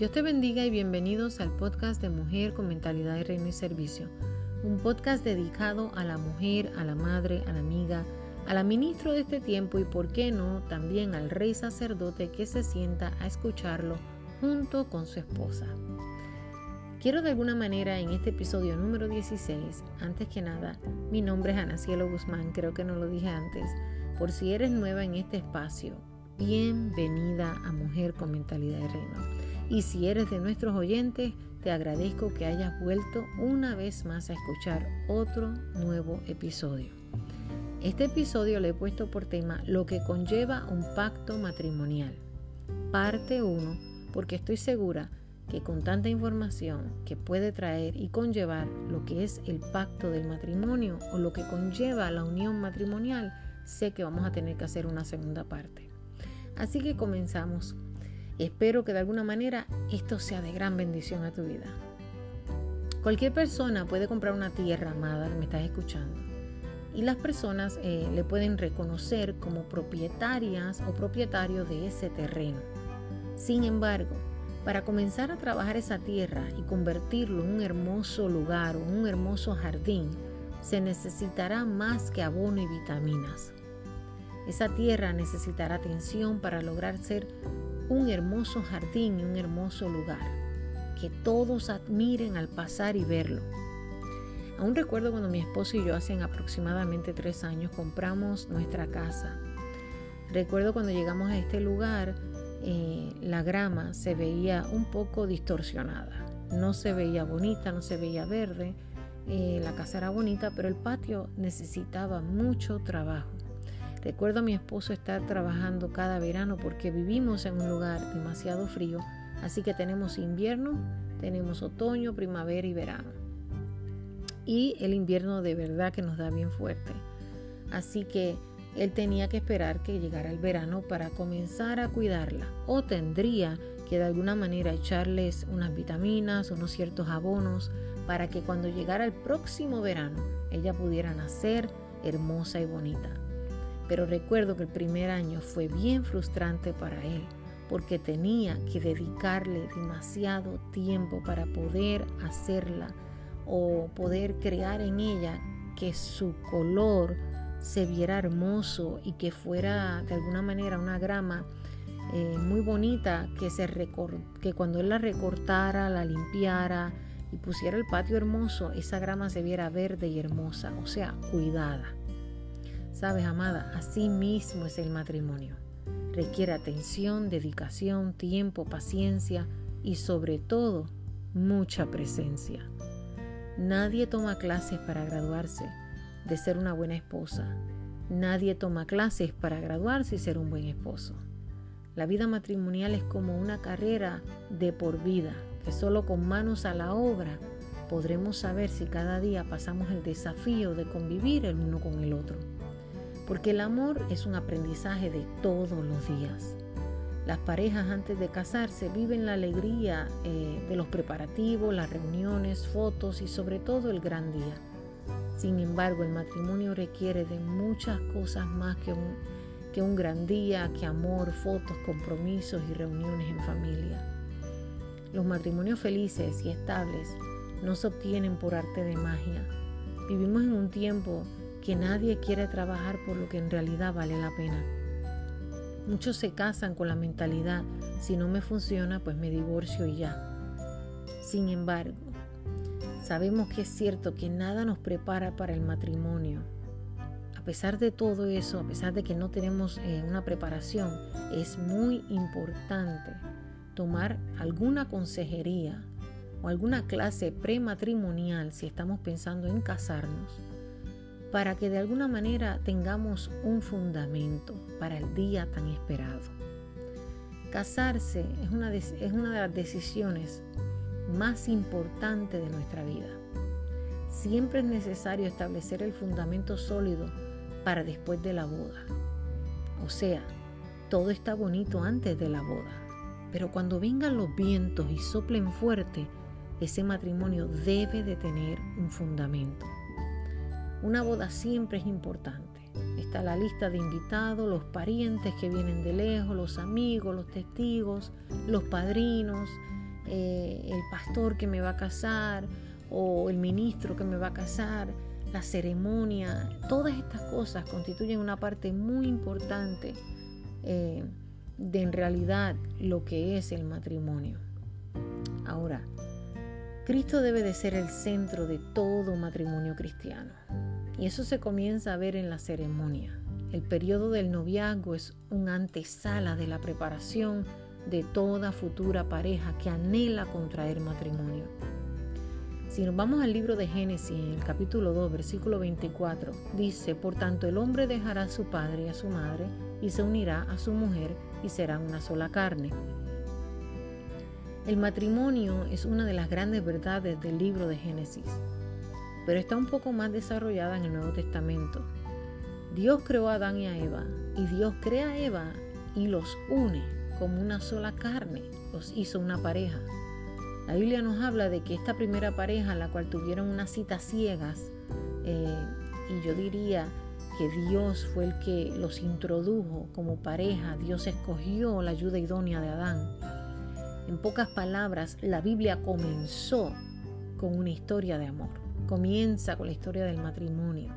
Dios te bendiga y bienvenidos al podcast de Mujer con Mentalidad de Reino y Servicio, un podcast dedicado a la mujer, a la madre, a la amiga, a la ministro de este tiempo y, por qué no, también al rey sacerdote que se sienta a escucharlo junto con su esposa. Quiero de alguna manera en este episodio número 16, antes que nada, mi nombre es Ana Cielo Guzmán, creo que no lo dije antes, por si eres nueva en este espacio, bienvenida a Mujer con Mentalidad de Reino. Y si eres de nuestros oyentes, te agradezco que hayas vuelto una vez más a escuchar otro nuevo episodio. Este episodio le he puesto por tema lo que conlleva un pacto matrimonial. Parte 1, porque estoy segura que con tanta información que puede traer y conllevar lo que es el pacto del matrimonio o lo que conlleva la unión matrimonial, sé que vamos a tener que hacer una segunda parte. Así que comenzamos Espero que de alguna manera esto sea de gran bendición a tu vida. Cualquier persona puede comprar una tierra amada, me estás escuchando, y las personas eh, le pueden reconocer como propietarias o propietarios de ese terreno. Sin embargo, para comenzar a trabajar esa tierra y convertirlo en un hermoso lugar o un hermoso jardín, se necesitará más que abono y vitaminas. Esa tierra necesitará atención para lograr ser un hermoso jardín y un hermoso lugar, que todos admiren al pasar y verlo. Aún recuerdo cuando mi esposo y yo hace aproximadamente tres años compramos nuestra casa. Recuerdo cuando llegamos a este lugar, eh, la grama se veía un poco distorsionada. No se veía bonita, no se veía verde. Eh, la casa era bonita, pero el patio necesitaba mucho trabajo. Recuerdo a mi esposo estar trabajando cada verano porque vivimos en un lugar demasiado frío, así que tenemos invierno, tenemos otoño, primavera y verano. Y el invierno de verdad que nos da bien fuerte. Así que él tenía que esperar que llegara el verano para comenzar a cuidarla o tendría que de alguna manera echarles unas vitaminas, unos ciertos abonos para que cuando llegara el próximo verano ella pudiera nacer hermosa y bonita. Pero recuerdo que el primer año fue bien frustrante para él porque tenía que dedicarle demasiado tiempo para poder hacerla o poder crear en ella que su color se viera hermoso y que fuera de alguna manera una grama eh, muy bonita que, se que cuando él la recortara, la limpiara y pusiera el patio hermoso, esa grama se viera verde y hermosa, o sea, cuidada. Sabes, amada, así mismo es el matrimonio. Requiere atención, dedicación, tiempo, paciencia y sobre todo mucha presencia. Nadie toma clases para graduarse de ser una buena esposa. Nadie toma clases para graduarse y ser un buen esposo. La vida matrimonial es como una carrera de por vida, que solo con manos a la obra podremos saber si cada día pasamos el desafío de convivir el uno con el otro porque el amor es un aprendizaje de todos los días. Las parejas antes de casarse viven la alegría eh, de los preparativos, las reuniones, fotos y sobre todo el gran día. Sin embargo, el matrimonio requiere de muchas cosas más que un, que un gran día, que amor, fotos, compromisos y reuniones en familia. Los matrimonios felices y estables no se obtienen por arte de magia. Vivimos en un tiempo que nadie quiere trabajar por lo que en realidad vale la pena. Muchos se casan con la mentalidad, si no me funciona, pues me divorcio y ya. Sin embargo, sabemos que es cierto que nada nos prepara para el matrimonio. A pesar de todo eso, a pesar de que no tenemos eh, una preparación, es muy importante tomar alguna consejería o alguna clase prematrimonial si estamos pensando en casarnos para que de alguna manera tengamos un fundamento para el día tan esperado. Casarse es una, es una de las decisiones más importantes de nuestra vida. Siempre es necesario establecer el fundamento sólido para después de la boda. O sea, todo está bonito antes de la boda, pero cuando vengan los vientos y soplen fuerte, ese matrimonio debe de tener un fundamento. Una boda siempre es importante. Está la lista de invitados, los parientes que vienen de lejos, los amigos, los testigos, los padrinos, eh, el pastor que me va a casar o el ministro que me va a casar, la ceremonia, todas estas cosas constituyen una parte muy importante eh, de en realidad lo que es el matrimonio. Ahora, Cristo debe de ser el centro de todo matrimonio cristiano. Y eso se comienza a ver en la ceremonia. El periodo del noviazgo es un antesala de la preparación de toda futura pareja que anhela contraer matrimonio. Si nos vamos al libro de Génesis, en el capítulo 2, versículo 24, dice, Por tanto el hombre dejará a su padre y a su madre y se unirá a su mujer y serán una sola carne. El matrimonio es una de las grandes verdades del libro de Génesis, pero está un poco más desarrollada en el Nuevo Testamento. Dios creó a Adán y a Eva, y Dios crea a Eva y los une como una sola carne, los hizo una pareja. La Biblia nos habla de que esta primera pareja, la cual tuvieron unas citas ciegas, eh, y yo diría que Dios fue el que los introdujo como pareja, Dios escogió la ayuda idónea de Adán. En pocas palabras, la Biblia comenzó con una historia de amor, comienza con la historia del matrimonio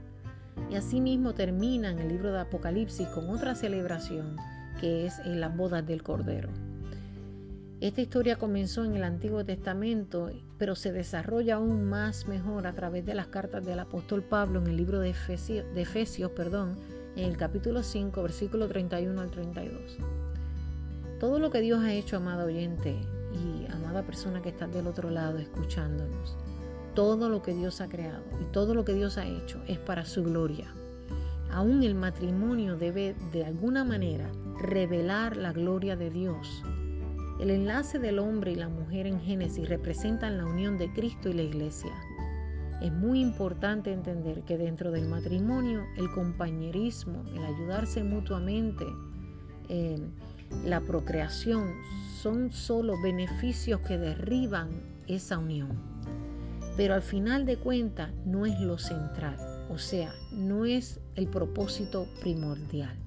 y asimismo termina en el libro de Apocalipsis con otra celebración que es en las bodas del Cordero. Esta historia comenzó en el Antiguo Testamento, pero se desarrolla aún más mejor a través de las cartas del apóstol Pablo en el libro de Efesios, de Efesios perdón, en el capítulo 5, versículo 31 al 32. Todo lo que Dios ha hecho, amado oyente y amada persona que está del otro lado escuchándonos, todo lo que Dios ha creado y todo lo que Dios ha hecho es para su gloria. Aún el matrimonio debe de alguna manera revelar la gloria de Dios el enlace del hombre y la mujer en Génesis representan la unión de Cristo y la iglesia. Es muy importante entender que dentro del matrimonio el compañerismo, el ayudarse mutuamente, eh, la procreación son solo beneficios que derriban esa unión. Pero al final de cuentas no es lo central, o sea, no es el propósito primordial.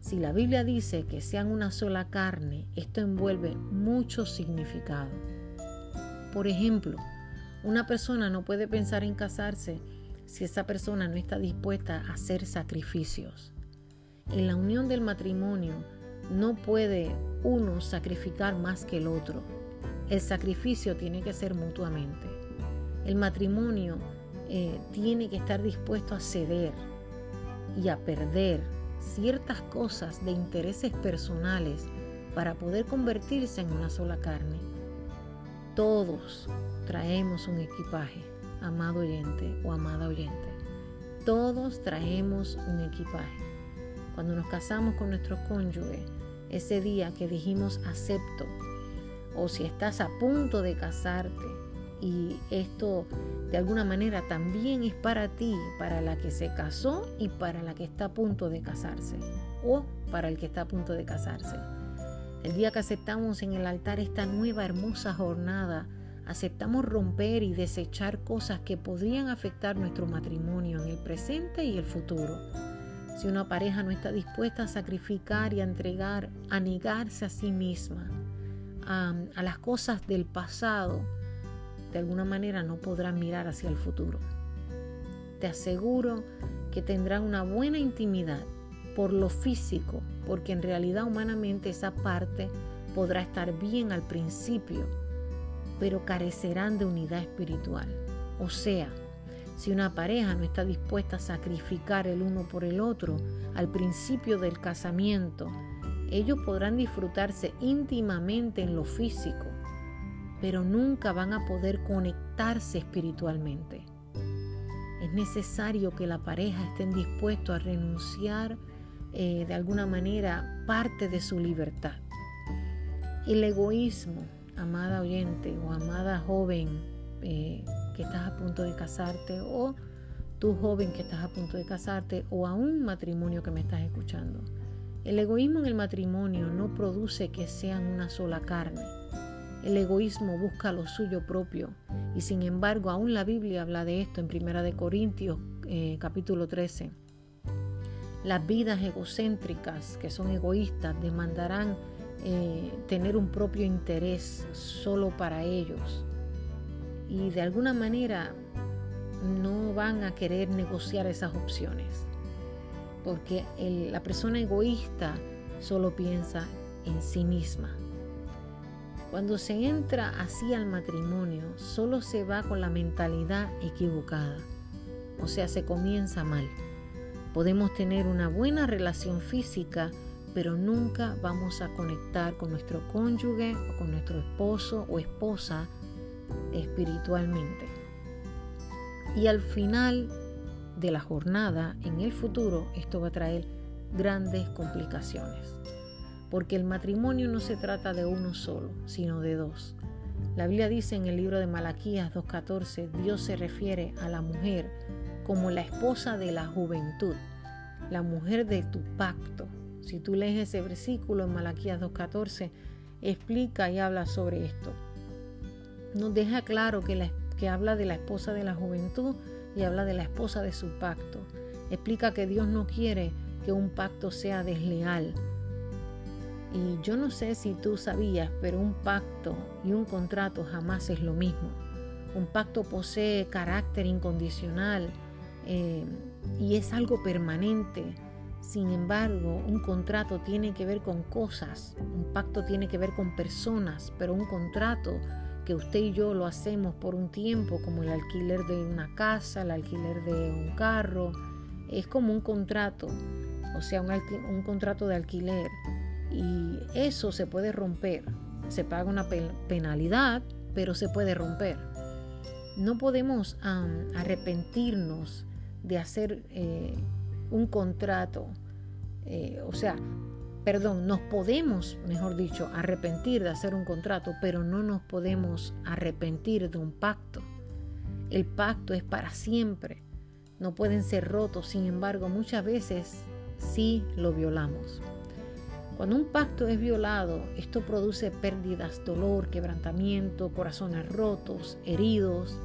Si la Biblia dice que sean una sola carne, esto envuelve mucho significado. Por ejemplo, una persona no puede pensar en casarse si esa persona no está dispuesta a hacer sacrificios. En la unión del matrimonio no puede uno sacrificar más que el otro. El sacrificio tiene que ser mutuamente. El matrimonio eh, tiene que estar dispuesto a ceder y a perder ciertas cosas de intereses personales para poder convertirse en una sola carne. Todos traemos un equipaje, amado oyente o amada oyente. Todos traemos un equipaje. Cuando nos casamos con nuestro cónyuge, ese día que dijimos acepto, o si estás a punto de casarte, y esto de alguna manera también es para ti, para la que se casó y para la que está a punto de casarse o para el que está a punto de casarse. El día que aceptamos en el altar esta nueva hermosa jornada, aceptamos romper y desechar cosas que podrían afectar nuestro matrimonio en el presente y el futuro. Si una pareja no está dispuesta a sacrificar y a entregar, a negarse a sí misma, a, a las cosas del pasado, de alguna manera no podrán mirar hacia el futuro. Te aseguro que tendrán una buena intimidad por lo físico, porque en realidad humanamente esa parte podrá estar bien al principio, pero carecerán de unidad espiritual. O sea, si una pareja no está dispuesta a sacrificar el uno por el otro al principio del casamiento, ellos podrán disfrutarse íntimamente en lo físico, pero nunca van a poder conectarse espiritualmente. Es necesario que la pareja estén dispuestos a renunciar eh, de alguna manera parte de su libertad. El egoísmo, amada oyente o amada joven eh, que estás a punto de casarte o tú joven que estás a punto de casarte o a un matrimonio que me estás escuchando. El egoísmo en el matrimonio no produce que sean una sola carne el egoísmo busca lo suyo propio y sin embargo aún la Biblia habla de esto en Primera de Corintios eh, capítulo 13. Las vidas egocéntricas que son egoístas demandarán eh, tener un propio interés solo para ellos. Y de alguna manera no van a querer negociar esas opciones. Porque la persona egoísta solo piensa en sí misma. Cuando se entra así al matrimonio, solo se va con la mentalidad equivocada. O sea, se comienza mal. Podemos tener una buena relación física, pero nunca vamos a conectar con nuestro cónyuge o con nuestro esposo o esposa espiritualmente. Y al final de la jornada, en el futuro, esto va a traer grandes complicaciones. Porque el matrimonio no se trata de uno solo, sino de dos. La Biblia dice en el libro de Malaquías 2.14, Dios se refiere a la mujer como la esposa de la juventud, la mujer de tu pacto. Si tú lees ese versículo en Malaquías 2.14, explica y habla sobre esto. Nos deja claro que, que habla de la esposa de la juventud y habla de la esposa de su pacto. Explica que Dios no quiere que un pacto sea desleal, y yo no sé si tú sabías, pero un pacto y un contrato jamás es lo mismo. Un pacto posee carácter incondicional eh, y es algo permanente. Sin embargo, un contrato tiene que ver con cosas, un pacto tiene que ver con personas, pero un contrato que usted y yo lo hacemos por un tiempo, como el alquiler de una casa, el alquiler de un carro, es como un contrato, o sea, un, un contrato de alquiler y eso se puede romper. Se paga una penalidad, pero se puede romper. No podemos arrepentirnos de hacer eh, un contrato. Eh, o sea, perdón, nos podemos, mejor dicho, arrepentir de hacer un contrato, pero no nos podemos arrepentir de un pacto. El pacto es para siempre. No pueden ser rotos, sin embargo, muchas veces sí lo violamos. Cuando un pacto es violado, esto produce pérdidas, dolor, quebrantamiento, corazones rotos, heridos,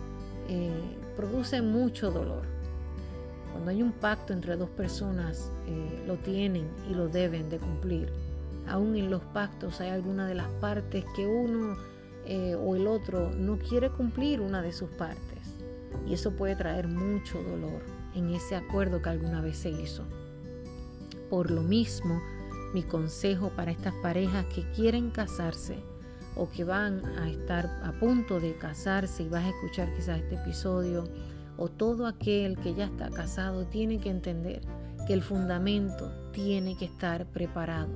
eh, produce mucho dolor. Cuando hay un pacto entre dos personas, eh, lo tienen y lo deben de cumplir. Aún en los pactos hay alguna de las partes que uno eh, o el otro no quiere cumplir una de sus partes. Y eso puede traer mucho dolor en ese acuerdo que alguna vez se hizo. Por lo mismo, mi consejo para estas parejas que quieren casarse o que van a estar a punto de casarse y vas a escuchar quizás este episodio, o todo aquel que ya está casado tiene que entender que el fundamento tiene que estar preparado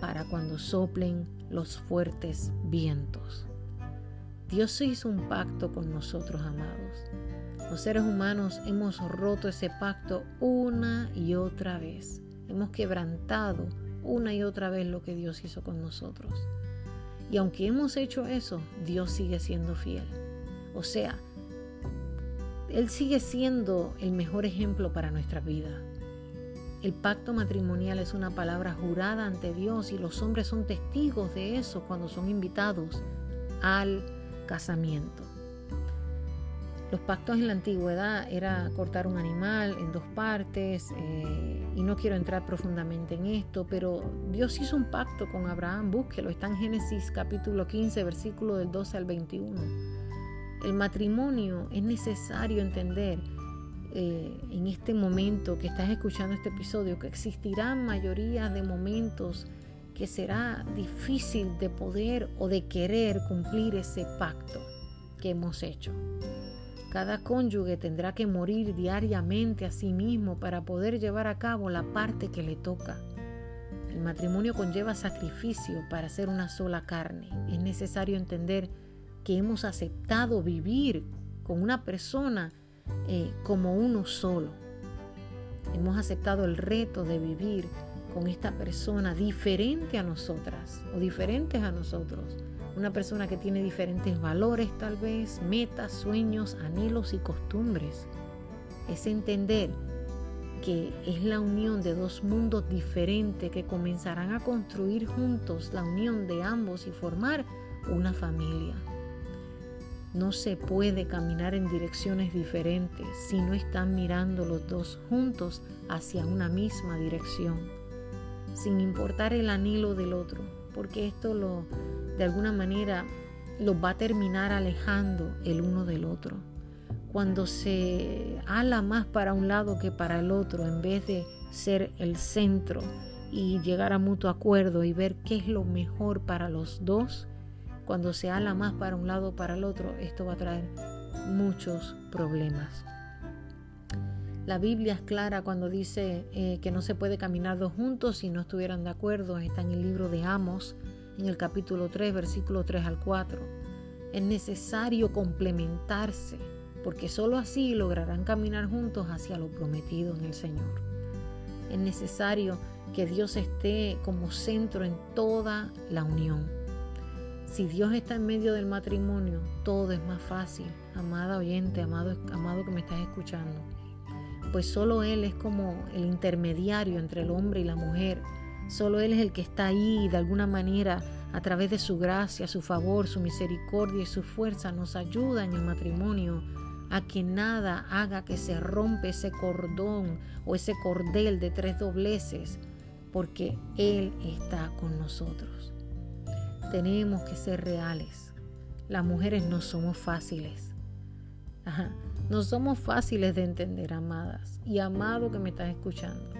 para cuando soplen los fuertes vientos. Dios hizo un pacto con nosotros, amados. Los seres humanos hemos roto ese pacto una y otra vez. Hemos quebrantado una y otra vez lo que Dios hizo con nosotros. Y aunque hemos hecho eso, Dios sigue siendo fiel. O sea, Él sigue siendo el mejor ejemplo para nuestra vida. El pacto matrimonial es una palabra jurada ante Dios y los hombres son testigos de eso cuando son invitados al casamiento. Los pactos en la antigüedad era cortar un animal en dos partes eh, y no quiero entrar profundamente en esto, pero Dios hizo un pacto con Abraham, búsquelo, está en Génesis capítulo 15, versículo del 12 al 21. El matrimonio es necesario entender eh, en este momento que estás escuchando este episodio que existirán mayoría de momentos que será difícil de poder o de querer cumplir ese pacto que hemos hecho. Cada cónyuge tendrá que morir diariamente a sí mismo para poder llevar a cabo la parte que le toca. El matrimonio conlleva sacrificio para ser una sola carne. Es necesario entender que hemos aceptado vivir con una persona eh, como uno solo. Hemos aceptado el reto de vivir con esta persona diferente a nosotras o diferentes a nosotros una persona que tiene diferentes valores tal vez, metas, sueños, anhelos y costumbres. Es entender que es la unión de dos mundos diferentes que comenzarán a construir juntos la unión de ambos y formar una familia. No se puede caminar en direcciones diferentes si no están mirando los dos juntos hacia una misma dirección, sin importar el anhelo del otro porque esto lo, de alguna manera los va a terminar alejando el uno del otro. Cuando se ala más para un lado que para el otro, en vez de ser el centro y llegar a mutuo acuerdo y ver qué es lo mejor para los dos, cuando se ala más para un lado o para el otro, esto va a traer muchos problemas. La Biblia es clara cuando dice eh, que no se puede caminar dos juntos si no estuvieran de acuerdo. Está en el libro de Amos, en el capítulo 3, versículo 3 al 4. Es necesario complementarse, porque sólo así lograrán caminar juntos hacia lo prometido en el Señor. Es necesario que Dios esté como centro en toda la unión. Si Dios está en medio del matrimonio, todo es más fácil. Amada oyente, amado, amado que me estás escuchando pues solo Él es como el intermediario entre el hombre y la mujer. Solo Él es el que está ahí de alguna manera a través de su gracia, su favor, su misericordia y su fuerza nos ayuda en el matrimonio a que nada haga que se rompe ese cordón o ese cordel de tres dobleces, porque Él está con nosotros. Tenemos que ser reales. Las mujeres no somos fáciles. No somos fáciles de entender, amadas y amado que me estás escuchando.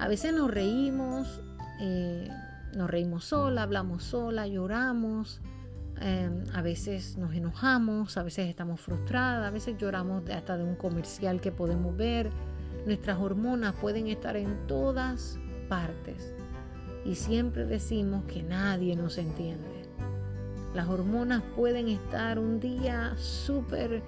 A veces nos reímos, eh, nos reímos sola, hablamos sola, lloramos, em, a veces nos enojamos, a veces estamos frustradas, a veces lloramos hasta de un comercial que podemos ver. Nuestras hormonas pueden estar en todas partes y siempre decimos que nadie nos entiende. Las hormonas pueden estar un día súper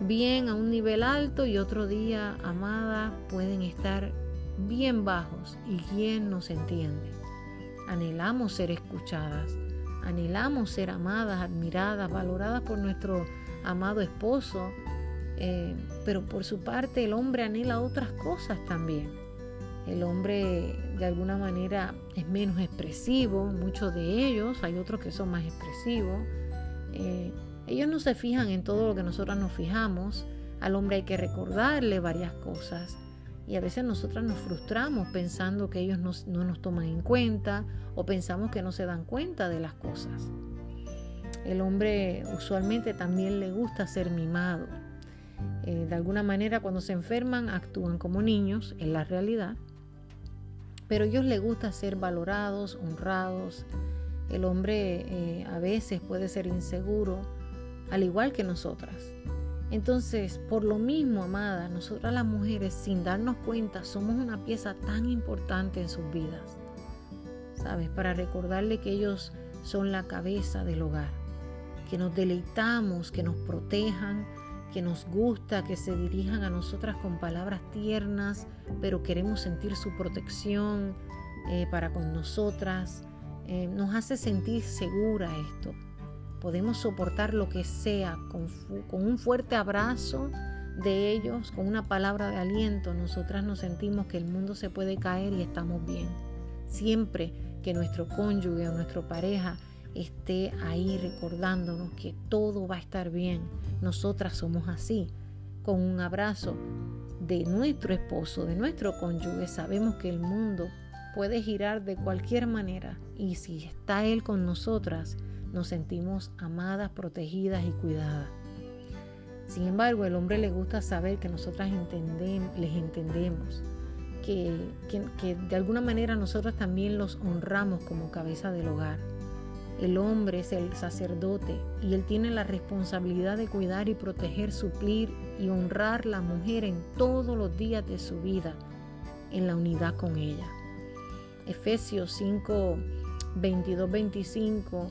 bien a un nivel alto y otro día, amada, pueden estar bien bajos y quién nos entiende. Anhelamos ser escuchadas, anhelamos ser amadas, admiradas, valoradas por nuestro amado esposo, eh, pero por su parte el hombre anhela otras cosas también. El hombre de alguna manera es menos expresivo, muchos de ellos, hay otros que son más expresivos. Eh, ellos no se fijan en todo lo que nosotras nos fijamos. Al hombre hay que recordarle varias cosas. Y a veces nosotras nos frustramos pensando que ellos no, nos toman en cuenta o pensamos que no se dan cuenta de las cosas. El hombre usualmente también le gusta ser mimado. Eh, de alguna manera cuando se enferman actúan como niños, en la realidad. Pero a ellos les gusta ser valorados, honrados. El hombre eh, a veces puede ser inseguro al igual que nosotras. Entonces, por lo mismo, amada, nosotras las mujeres, sin darnos cuenta, somos una pieza tan importante en sus vidas. ¿Sabes? Para recordarle que ellos son la cabeza del hogar, que nos deleitamos, que nos protejan, que nos gusta que se dirijan a nosotras con palabras tiernas, pero queremos sentir su protección eh, para con nosotras. Eh, nos hace sentir segura esto. Podemos soportar lo que sea con, un fuerte abrazo de ellos, con una palabra de aliento. Nosotras nos sentimos que el mundo se puede caer y estamos bien. Siempre que nuestro cónyuge o nuestra pareja esté ahí recordándonos que todo va a estar bien. Nosotras somos así. Con un abrazo de nuestro esposo, de nuestro cónyuge, sabemos que el mundo puede girar de cualquier manera y si está Él con nosotras, nos sentimos amadas, protegidas y cuidadas. Sin embargo, el hombre le gusta saber que nosotras les entendemos, que, de alguna manera nosotras también los honramos como cabeza del hogar. El hombre es el sacerdote y él tiene la responsabilidad de cuidar y proteger, suplir y honrar la mujer en todos los días de su vida, en la unidad con ella. Efesios 5, 22, 25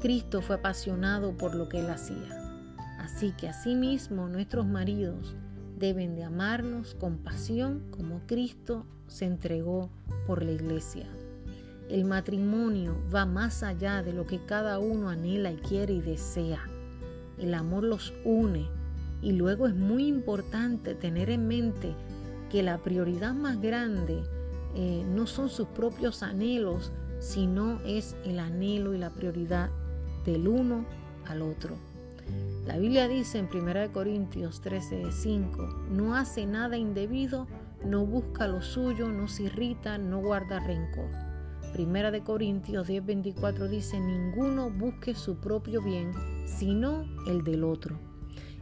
Cristo fue apasionado por lo que él hacía. Así que asimismo nuestros maridos deben de amarnos con pasión como Cristo se entregó por la iglesia. El matrimonio va más allá de lo que cada uno anhela y quiere y desea. El amor los une y luego es muy importante tener en mente que la prioridad más grande eh, no son sus propios anhelos, sino es el anhelo y la prioridad del uno al otro. La Biblia dice en 1 Corintios 13:5, no hace nada indebido, no busca lo suyo, no se irrita, no guarda rencor. Primera de Corintios 10:24 dice, ninguno busque su propio bien, sino el del otro.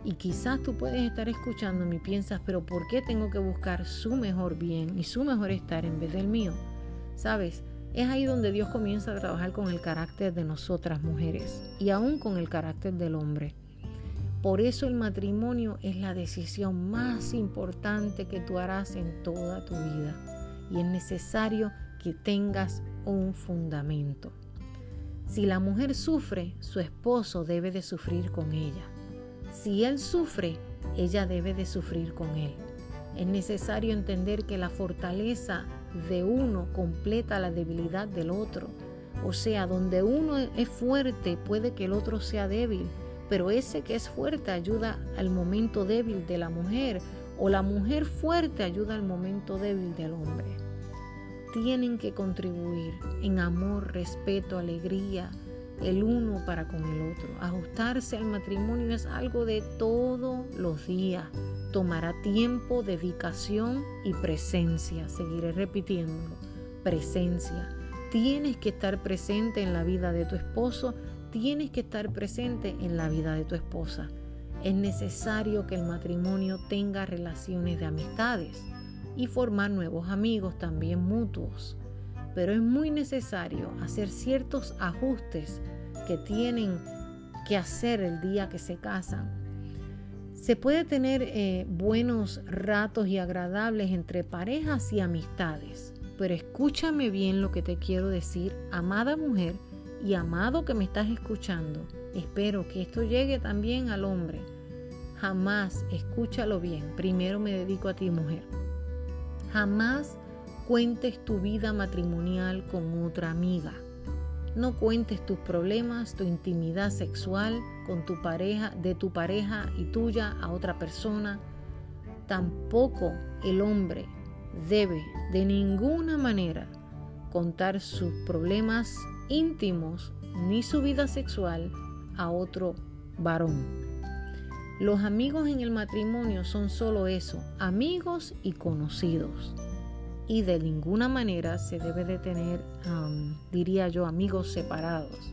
Y quizás tú puedes estar escuchando y piensas, pero ¿por qué tengo que buscar su mejor bien y su mejor estar en vez del mío? Sabes, es ahí donde Dios comienza a trabajar con el carácter de nosotras mujeres y aún con el carácter del hombre. Por eso el matrimonio es la decisión más importante que tú harás en toda tu vida y es necesario que tengas un fundamento. Si la mujer sufre, su esposo debe de sufrir con ella. Si él sufre, ella debe de sufrir con él. Es necesario entender que la fortaleza de uno completa la debilidad del otro. O sea, donde uno es fuerte puede que el otro sea débil pero ese que es fuerte ayuda al momento débil de la mujer o la mujer fuerte ayuda al momento débil del hombre. Tienen que contribuir en amor, respeto, alegría, el uno para con el otro. Ajustarse al matrimonio es algo de todos los días. Tomará tiempo, dedicación y presencia. Seguiré repitiéndolo. Presencia. Tienes que estar presente en la vida de tu esposo tienes que estar presente en la vida de tu esposa. Es necesario que el matrimonio tenga relaciones de amistades y formar nuevos amigos también mutuos. Pero es muy necesario hacer ciertos ajustes que tienen que hacer el día que se casan. Se puede tener eh, buenos ratos y agradables entre parejas y amistades, pero escúchame bien lo que te quiero decir, amada mujer, y amado que me estás escuchando, espero que esto llegue también al hombre. Jamás, escúchalo bien, primero me dedico a ti mujer. Jamás cuentes tu vida matrimonial con otra amiga. No cuentes tus problemas, tu intimidad sexual con tu pareja, de tu pareja y tuya a otra persona. Tampoco el hombre debe de ninguna manera contar sus problemas íntimos ni su vida sexual a otro varón. Los amigos en el matrimonio son solo eso, amigos y conocidos. Y de ninguna manera se debe de tener, diría yo, amigos separados.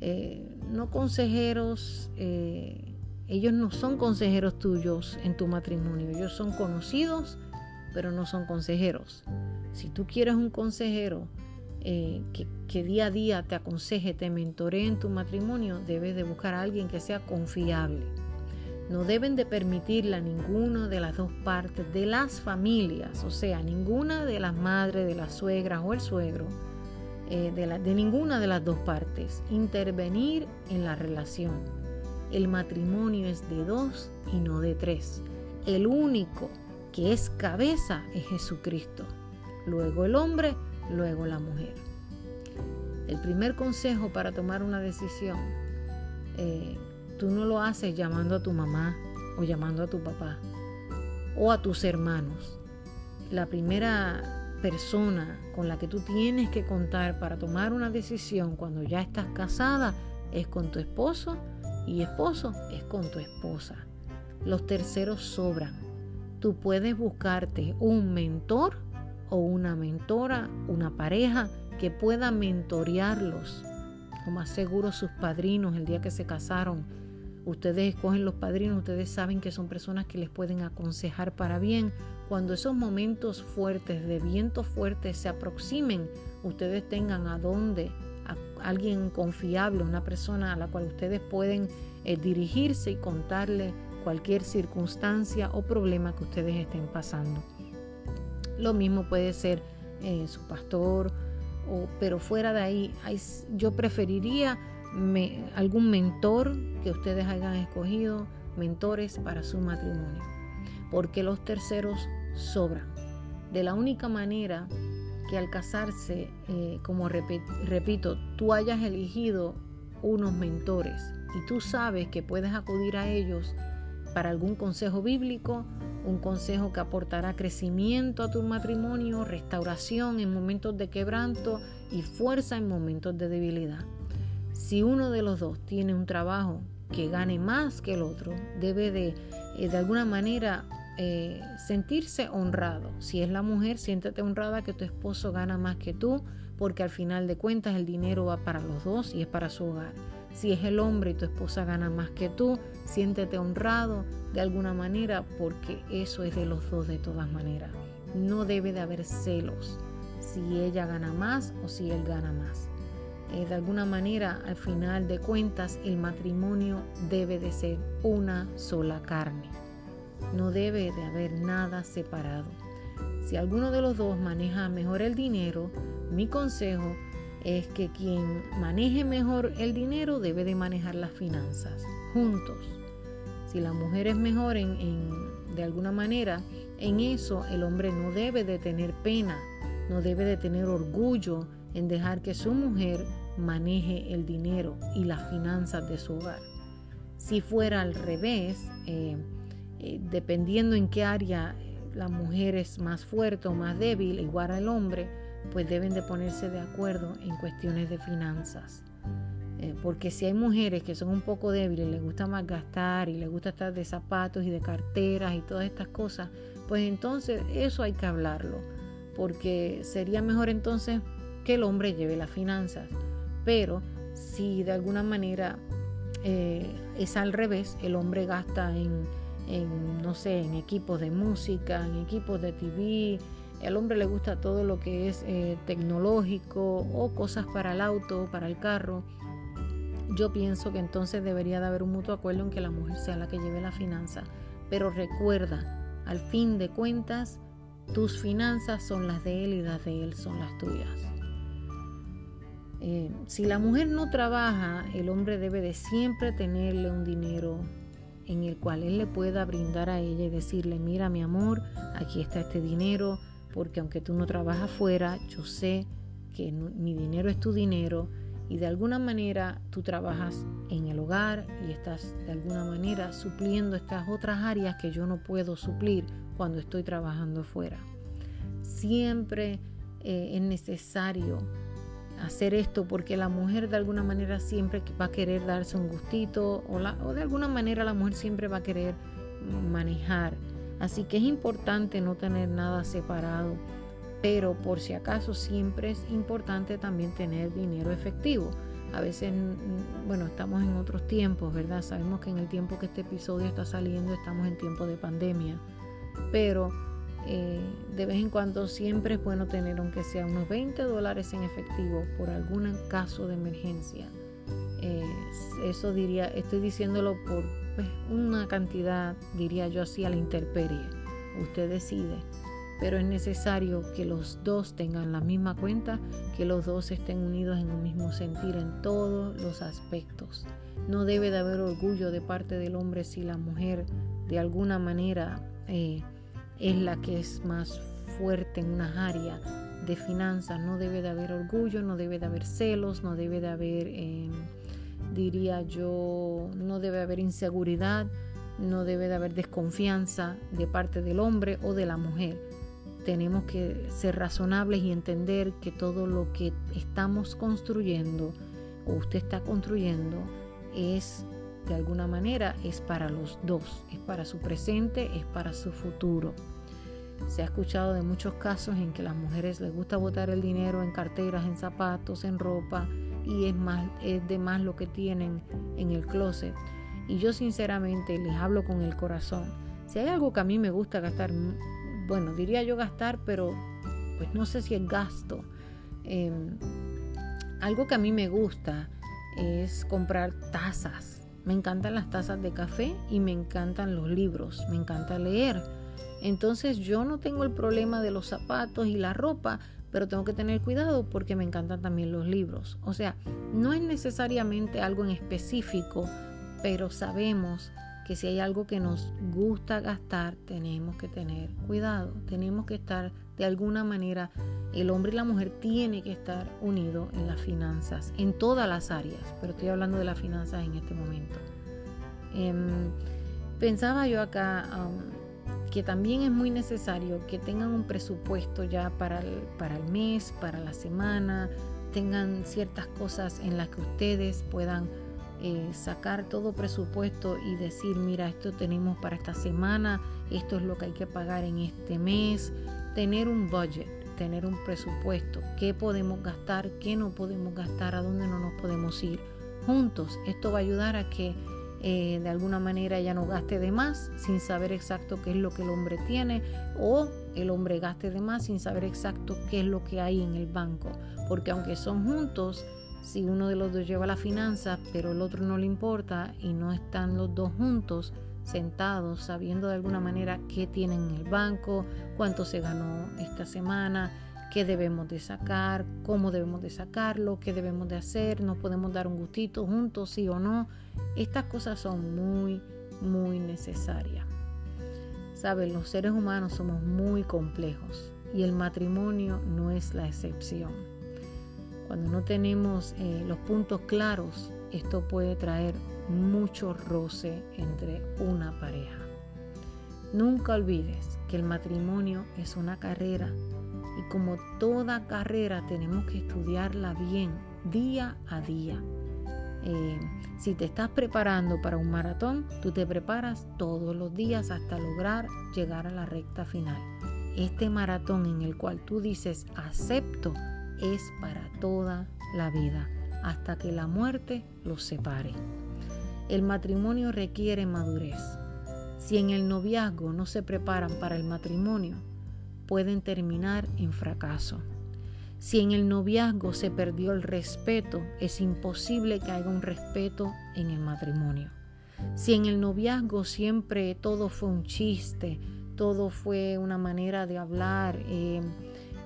Eh, no consejeros, eh, ellos no son consejeros tuyos en tu matrimonio, ellos son conocidos, pero no son consejeros. Si tú quieres un consejero, eh, que, día a día te aconseje, te mentoree en tu matrimonio, debes de buscar a alguien que sea confiable. No deben de permitirla ninguna de las dos partes de las familias, o sea, ninguna de las madres, de las suegras o el suegro, eh, de, ninguna de las dos partes, intervenir en la relación. El matrimonio es de dos y no de tres. El único que es cabeza es Jesucristo. Luego el hombre luego la mujer. El primer consejo para tomar una decisión, eh, tú no lo haces llamando a tu mamá o llamando a tu papá o a tus hermanos. La primera persona con la que tú tienes que contar para tomar una decisión cuando ya estás casada es con tu esposo y esposo es con tu esposa. Los terceros sobran. Tú puedes buscarte un mentor o una mentora, una pareja que pueda mentorearlos. Lo más seguro sus padrinos el día que se casaron. Ustedes escogen los padrinos, ustedes saben que son personas que les pueden aconsejar para bien. Cuando esos momentos fuertes, de viento fuerte, se aproximen, ustedes tengan a dónde, a alguien confiable, una persona a la cual ustedes pueden eh, dirigirse y contarle cualquier circunstancia o problema que ustedes estén pasando. Lo mismo puede ser eh, su pastor, o, pero fuera de ahí, yo preferiría algún mentor que ustedes hayan escogido, mentores para su matrimonio, porque los terceros sobran. De la única manera que al casarse, eh, como repito, tú hayas elegido unos mentores y tú sabes que puedes acudir a ellos para algún consejo bíblico, un consejo que aportará crecimiento a tu matrimonio, restauración en momentos de quebranto y fuerza en momentos de debilidad. Si uno de los dos tiene un trabajo que gane más que el otro, debe de, eh, de alguna manera eh, sentirse honrado. Si es la mujer, siéntete honrada que tu esposo gana más que tú, porque al final de cuentas el dinero va para los dos y es para su hogar. Si es el hombre y tu esposa gana más que tú, siéntete honrado de alguna manera porque eso es de los dos de todas maneras. No debe de haber celos si ella gana más o si él gana más. Eh, de alguna manera, al final de cuentas, el matrimonio debe de ser una sola carne. No debe de haber nada separado. Si alguno de los dos maneja mejor el dinero, mi consejo es que quien maneje mejor el dinero debe de manejar las finanzas juntos. Si la mujer es mejor en, de alguna manera, en eso el hombre no debe de tener pena, no debe de tener orgullo en dejar que su mujer maneje el dinero y las finanzas de su hogar. Si fuera al revés, eh, eh, dependiendo en qué área la mujer es más fuerte o más débil, igual al hombre, pues deben de ponerse de acuerdo en cuestiones de finanzas. Eh, porque si hay mujeres que son un poco débiles, les gusta más gastar y les gusta estar de zapatos y de carteras y todas estas cosas, pues entonces eso hay que hablarlo. Porque sería mejor entonces que el hombre lleve las finanzas. Pero si de alguna manera eh, es al revés, el hombre gasta en no sé, en equipos de música, en equipos de TV. Al hombre le gusta todo lo que es eh, tecnológico o cosas para el auto, para el carro. Yo pienso que entonces debería de haber un mutuo acuerdo en que la mujer sea la que lleve la finanza. Pero recuerda, al fin de cuentas, tus finanzas son las de él y las de él son las tuyas. Eh, si la mujer no trabaja, el hombre debe de siempre tenerle un dinero en el cual él le pueda brindar a ella y decirle, mira mi amor, aquí está este dinero, porque aunque tú no trabajas fuera, yo sé que mi dinero es tu dinero y de alguna manera tú trabajas en el hogar y estás de alguna manera supliendo estas otras áreas que yo no puedo suplir cuando estoy trabajando fuera. Siempre eh, es necesario hacer esto porque la mujer de alguna manera siempre va a querer darse un gustito o, de alguna manera la mujer siempre va a querer manejar. Así que es importante no tener nada separado, pero por si acaso siempre es importante también tener dinero efectivo. A veces, bueno, estamos en otros tiempos, ¿verdad? Sabemos que en el tiempo que este episodio está saliendo estamos en tiempo de pandemia, pero eh, de vez en cuando siempre es bueno tener aunque sea unos 20 dólares en efectivo por algún caso de emergencia. Eh, eso diría, estoy diciéndolo por pues, una cantidad, diría yo así, a la intemperie. Usted decide. Pero es necesario que los dos tengan la misma cuenta, que los dos estén unidos en un mismo sentir en todos los aspectos. No debe de haber orgullo de parte del hombre si la mujer de alguna manera eh, es la que es más fuerte en una área de finanzas. No debe de haber orgullo, no debe de haber celos, no debe de haber, em, diría yo, no debe haber inseguridad, no debe de haber desconfianza de parte del hombre o de la mujer. Tenemos que ser razonables y entender que todo lo que estamos construyendo o usted está construyendo es de alguna manera es para los dos, es para su presente, es para su futuro. Se ha escuchado de muchos casos en que las mujeres les gusta botar el dinero en carteras, en zapatos, en ropa y es, más, es de más lo que tienen en el closet. Y yo sinceramente les hablo con el corazón. Si hay algo que a mí me gusta gastar, bueno, diría yo gastar, pero pues no sé si es gasto. Em, algo que a mí me gusta es comprar tazas me encantan las tazas de café y me encantan los libros, me encanta leer. Entonces yo no tengo el problema de los zapatos y la ropa, pero tengo que tener cuidado porque me encantan también los libros. O sea, no es necesariamente algo en específico, pero sabemos que si hay algo que nos gusta gastar, tenemos que tener cuidado, tenemos que estar De alguna manera, el hombre y la mujer tienen que estar unidos en las finanzas, en todas las áreas, pero estoy hablando de las finanzas en este momento. Em, pensaba yo acá um, que también es muy necesario que tengan un presupuesto ya para para el mes, para la semana, tengan ciertas cosas en las que ustedes puedan eh, sacar todo presupuesto y decir, mira, esto tenemos para esta semana, esto es lo que hay que pagar en este mes, tener un budget, tener un presupuesto, qué podemos gastar, qué no podemos gastar, a dónde no nos podemos ir juntos. Esto va a ayudar a que eh, de alguna manera ella no gaste de más sin saber exacto qué es lo que el hombre tiene o el hombre gaste de más sin saber exacto qué es lo que hay en el banco. Porque aunque son juntos, si uno de los dos lleva la finanza, pero el otro no le importa y no están los dos juntos, sentados, sabiendo de alguna manera qué tienen en el banco, cuánto se ganó esta semana, qué debemos de sacar, cómo debemos de sacarlo, qué debemos de hacer, nos podemos dar un gustito juntos, sí o no. Estas cosas son muy, muy necesarias. Saben, los seres humanos somos muy complejos y el matrimonio no es la excepción. Cuando no tenemos eh, los puntos claros, esto puede traer mucho roce entre una pareja. Nunca olvides que el matrimonio es una carrera y como toda carrera tenemos que estudiarla bien día a día. Eh, si te estás preparando para un maratón, tú te preparas todos los días hasta lograr llegar a la recta final. Este maratón en el cual tú dices acepto es para toda la vida, hasta que la muerte los separe. El matrimonio requiere madurez. Si en el noviazgo no se preparan para el matrimonio, pueden terminar en fracaso. Si en el noviazgo se perdió el respeto, es imposible que haya un respeto en el matrimonio. Si en el noviazgo siempre todo fue un chiste, todo fue una manera de hablar, eh,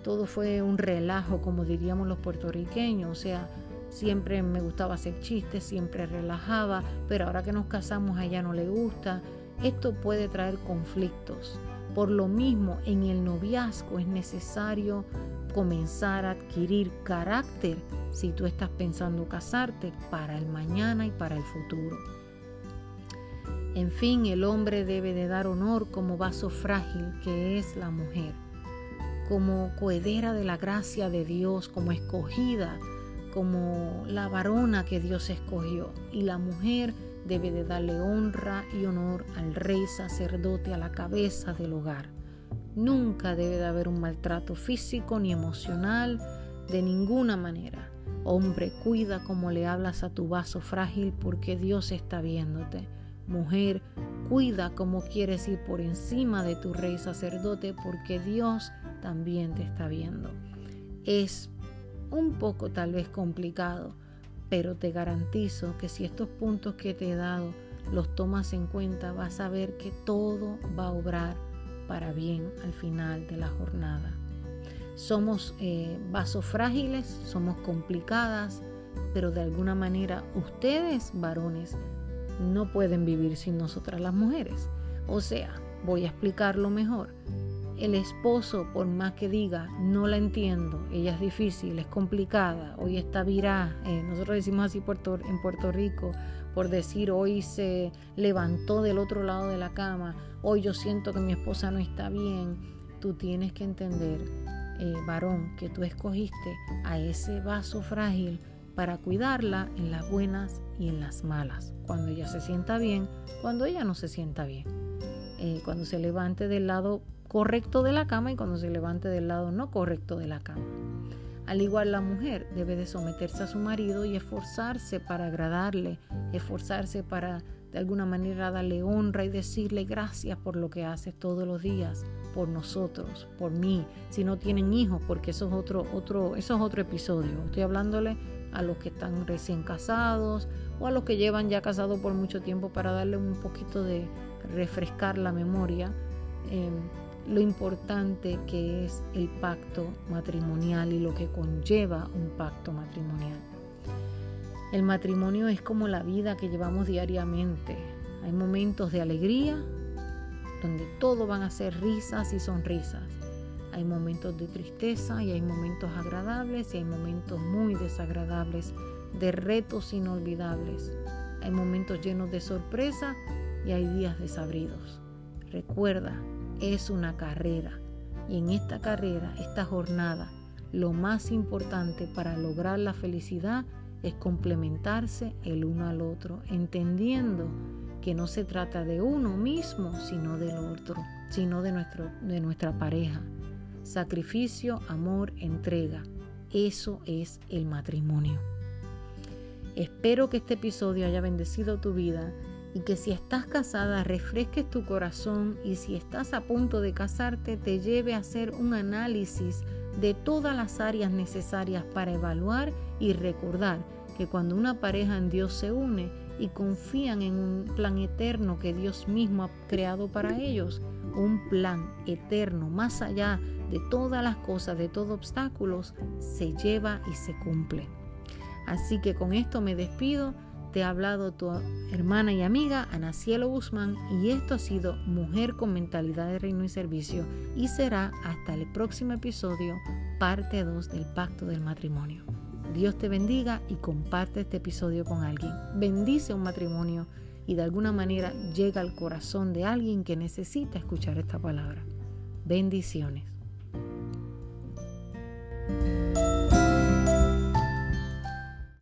todo fue un relajo, como diríamos los puertorriqueños, o sea, siempre me gustaba hacer chistes, siempre relajaba, pero ahora que nos casamos a ella no le gusta, esto puede traer conflictos. Por lo mismo, en el noviazgo es necesario comenzar a adquirir carácter si tú estás pensando casarte para el mañana y para el futuro. En fin, el hombre debe de dar honor como vaso frágil que es la mujer, como cohedera de la gracia de Dios, como escogida, como la varona que Dios escogió. Y la mujer debe de darle honra y honor al rey sacerdote a la cabeza del hogar. Nunca debe de haber un maltrato físico ni emocional de ninguna manera. Hombre, cuida como le hablas a tu vaso frágil porque Dios está viéndote. Mujer, cuida como quieres ir por encima de tu rey sacerdote porque Dios también te está viendo. Es un poco tal vez complicado, pero te garantizo que si estos puntos que te he dado los tomas en cuenta, vas a ver que todo va a obrar para bien al final de la jornada. Somos eh, vasos frágiles, somos complicadas, pero de alguna manera ustedes, varones, no pueden vivir sin nosotras las mujeres. O sea, voy a explicarlo mejor. El esposo, por más que diga, no la entiendo, ella es difícil, es complicada, hoy está virá, eh, nosotros decimos así en Puerto Rico, por decir hoy se levantó del otro lado de la cama, hoy yo siento que mi esposa no está bien, tú tienes que entender, eh, varón, que tú escogiste a ese vaso frágil para cuidarla en las buenas y en las malas, cuando ella se sienta bien, cuando ella no se sienta bien, eh, cuando se levante del lado correcto de la cama y cuando se levante del lado no correcto de la cama. Al igual la mujer debe de someterse a su marido y esforzarse para agradarle, esforzarse para de alguna manera darle honra y decirle gracias por lo que haces todos los días, por nosotros, por mí. Si no tienen hijos, porque eso es otro, otro, eso es otro episodio. Estoy hablándole a los que están recién casados o a los que llevan ya casados por mucho tiempo para darle un poquito de refrescar la memoria. Em, lo importante que es el pacto matrimonial y lo que conlleva un pacto matrimonial. El matrimonio es como la vida que llevamos diariamente. Hay momentos de alegría donde todo van a ser risas y sonrisas. Hay momentos de tristeza y hay momentos agradables y hay momentos muy desagradables, de retos inolvidables. Hay momentos llenos de sorpresa y hay días desabridos. Recuerda, es una carrera y en esta carrera, esta jornada, lo más importante para lograr la felicidad es complementarse el uno al otro, entendiendo que no se trata de uno mismo, sino del otro, sino de, nuestro, de nuestra pareja. Sacrificio, amor, entrega. Eso es el matrimonio. Espero que este episodio haya bendecido tu vida y que si estás casada refresques tu corazón y si estás a punto de casarte te lleve a hacer un análisis de todas las áreas necesarias para evaluar y recordar que cuando una pareja en Dios se une y confían en un plan eterno que Dios mismo ha creado para ellos, un plan eterno más allá de todas las cosas, de todos obstáculos, se lleva y se cumple. Así que con esto me despido. Te ha hablado tu hermana y amiga Ana Cielo Guzmán y esto ha sido Mujer con Mentalidad de Reino y Servicio y será hasta el próximo episodio, parte 2 del Pacto del Matrimonio. Dios te bendiga y comparte este episodio con alguien. Bendice un matrimonio y de alguna manera llega al corazón de alguien que necesita escuchar esta palabra. Bendiciones.